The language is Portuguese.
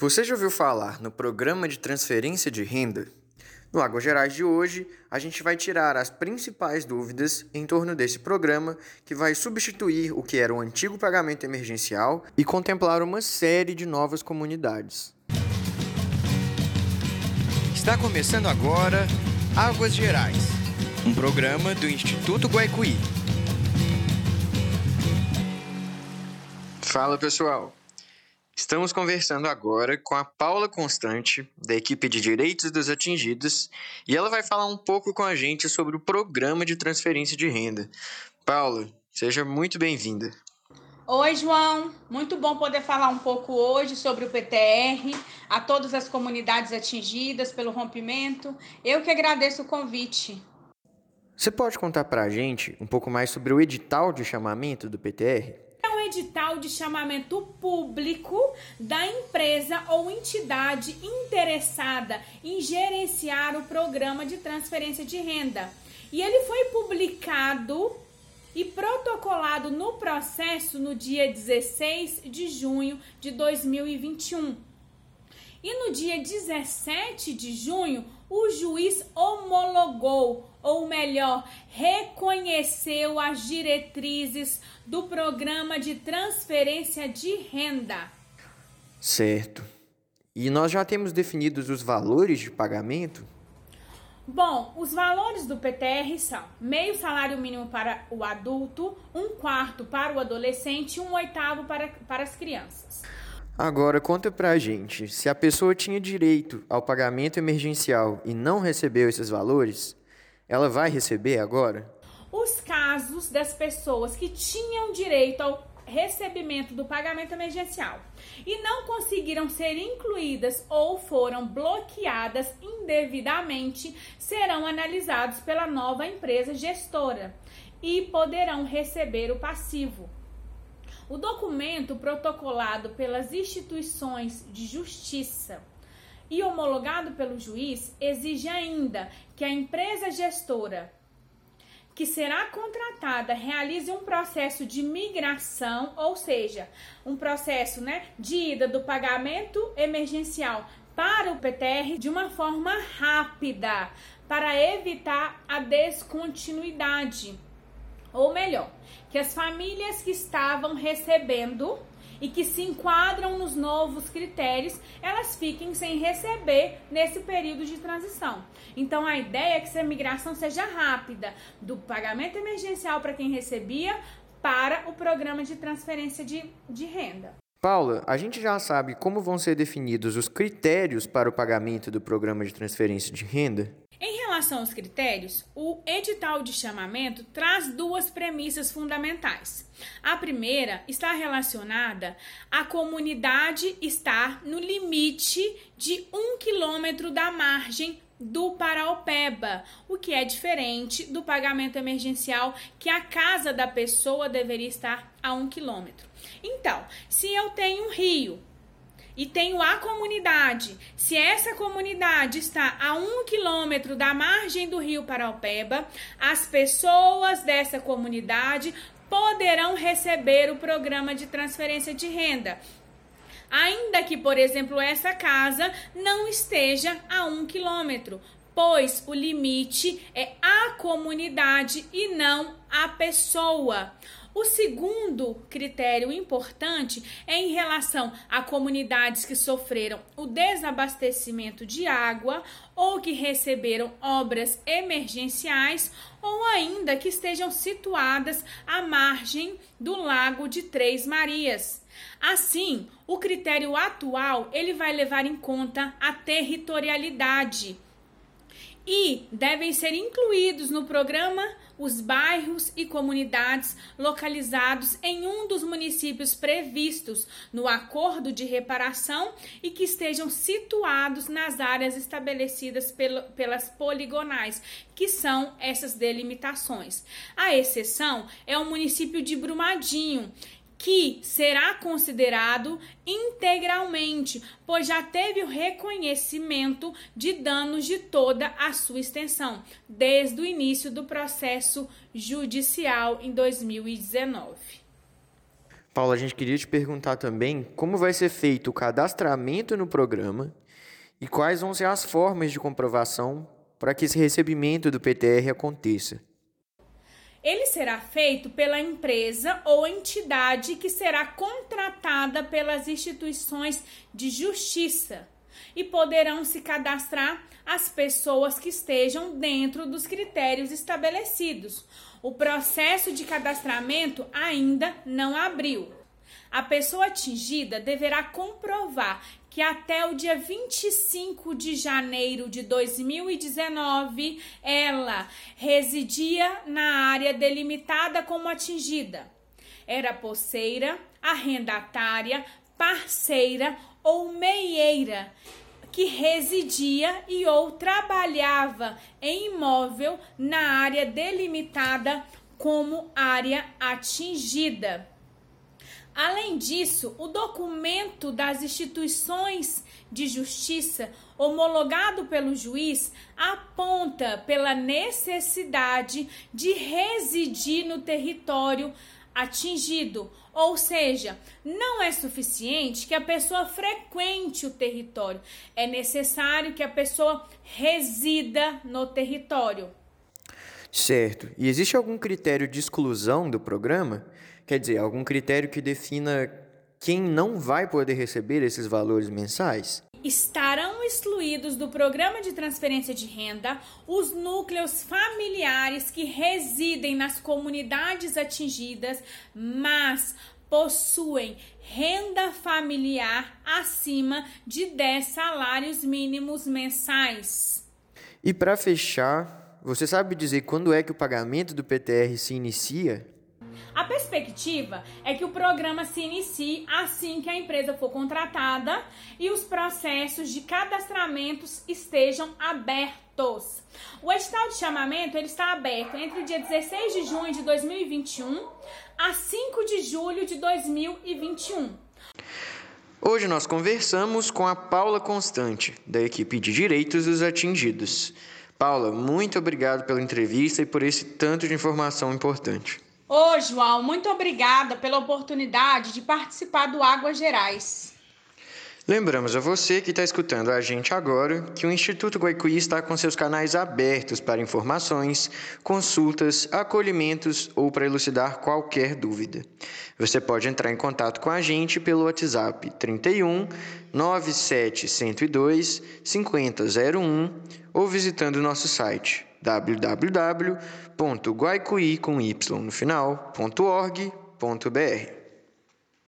Você já ouviu falar no programa de transferência de renda? No Águas Gerais de hoje, a gente vai tirar as principais dúvidas em torno desse programa que vai substituir o que era o antigo pagamento emergencial e contemplar uma série de novas comunidades. Está começando agora Águas Gerais, um programa do Instituto Guaicuí. Fala pessoal! Estamos conversando agora com a Paula Constante, da equipe de Direitos dos Atingidos, e ela vai falar um pouco com a gente sobre o programa de transferência de renda. Paula, seja muito bem-vinda. Oi, João. Muito bom poder falar um pouco hoje sobre o PTR, a todas as comunidades atingidas pelo rompimento. Eu que agradeço o convite. Você pode contar para a gente um pouco mais sobre o edital de chamamento do PTR? Edital de chamamento público da empresa ou entidade interessada em gerenciar o programa de transferência de renda. E ele foi publicado e protocolado no processo no dia 16 de junho de 2021. E no dia 17 de junho, o juiz homologou, ou melhor, reconheceu as diretrizes do programa de transferência de renda. Certo. E nós já temos definidos os valores de pagamento? Bom, os valores do PTR são meio salário mínimo para o adulto, um quarto para o adolescente e um oitavo para, para as crianças. Agora conta pra gente, se a pessoa tinha direito ao pagamento emergencial e não recebeu esses valores, ela vai receber agora? Os casos das pessoas que tinham direito ao recebimento do pagamento emergencial e não conseguiram ser incluídas ou foram bloqueadas indevidamente serão analisados pela nova empresa gestora e poderão receber o passivo. O documento protocolado pelas instituições de justiça e homologado pelo juiz exige ainda que a empresa gestora que será contratada realize um processo de migração, ou seja, um processo né, de ida do pagamento emergencial para o PTR de uma forma rápida, para evitar a descontinuidade. Ou melhor, que as famílias que estavam recebendo e que se enquadram nos novos critérios, elas fiquem sem receber nesse período de transição. Então a ideia é que essa migração seja rápida, do pagamento emergencial para quem recebia para o programa de transferência de, de renda. Paula, a gente já sabe como vão ser definidos os critérios para o pagamento do programa de transferência de renda? Relação aos critérios, o edital de chamamento traz duas premissas fundamentais. A primeira está relacionada à comunidade estar no limite de um quilômetro da margem do Paraupeba, o que é diferente do pagamento emergencial que a casa da pessoa deveria estar a um quilômetro. Então, se eu tenho um rio e tenho a comunidade. Se essa comunidade está a um quilômetro da margem do rio Paraupeba, as pessoas dessa comunidade poderão receber o programa de transferência de renda. Ainda que, por exemplo, essa casa não esteja a um quilômetro, pois o limite é a comunidade e não a pessoa. O segundo critério importante é em relação a comunidades que sofreram o desabastecimento de água ou que receberam obras emergenciais ou ainda que estejam situadas à margem do Lago de Três Marias. Assim, o critério atual ele vai levar em conta a territorialidade e devem ser incluídos no programa os bairros e comunidades localizados em um dos municípios previstos no acordo de reparação e que estejam situados nas áreas estabelecidas pelo, pelas poligonais, que são essas delimitações. A exceção é o município de Brumadinho, que será considerado integralmente, pois já teve o reconhecimento de danos de toda a sua extensão, desde o início do processo judicial em 2019. Paula, a gente queria te perguntar também como vai ser feito o cadastramento no programa e quais vão ser as formas de comprovação para que esse recebimento do PTR aconteça. Ele será feito pela empresa ou entidade que será contratada pelas instituições de justiça e poderão se cadastrar as pessoas que estejam dentro dos critérios estabelecidos. O processo de cadastramento ainda não abriu. A pessoa atingida deverá comprovar que até o dia 25 de janeiro de 2019 ela residia na área delimitada como atingida. Era poceira, arrendatária, parceira ou meieira que residia e ou trabalhava em imóvel na área delimitada como área atingida. Além disso, o documento das instituições de justiça homologado pelo juiz aponta pela necessidade de residir no território atingido, ou seja, não é suficiente que a pessoa frequente o território, é necessário que a pessoa resida no território. Certo. E existe algum critério de exclusão do programa? Quer dizer, algum critério que defina quem não vai poder receber esses valores mensais? Estarão excluídos do programa de transferência de renda os núcleos familiares que residem nas comunidades atingidas, mas possuem renda familiar acima de 10 salários mínimos mensais. E para fechar, você sabe dizer quando é que o pagamento do PTR se inicia? A perspectiva é que o programa se inicie assim que a empresa for contratada e os processos de cadastramentos estejam abertos. O edital de chamamento ele está aberto entre o dia 16 de junho de 2021 a 5 de julho de 2021. Hoje nós conversamos com a Paula Constante, da equipe de Direitos dos Atingidos. Paula, muito obrigado pela entrevista e por esse tanto de informação importante. Ô, João, muito obrigada pela oportunidade de participar do Águas Gerais. Lembramos a você que está escutando a gente agora que o Instituto Guaicuí está com seus canais abertos para informações, consultas, acolhimentos ou para elucidar qualquer dúvida. Você pode entrar em contato com a gente pelo WhatsApp 31 97 102 5001 ou visitando nosso site www.guaicuí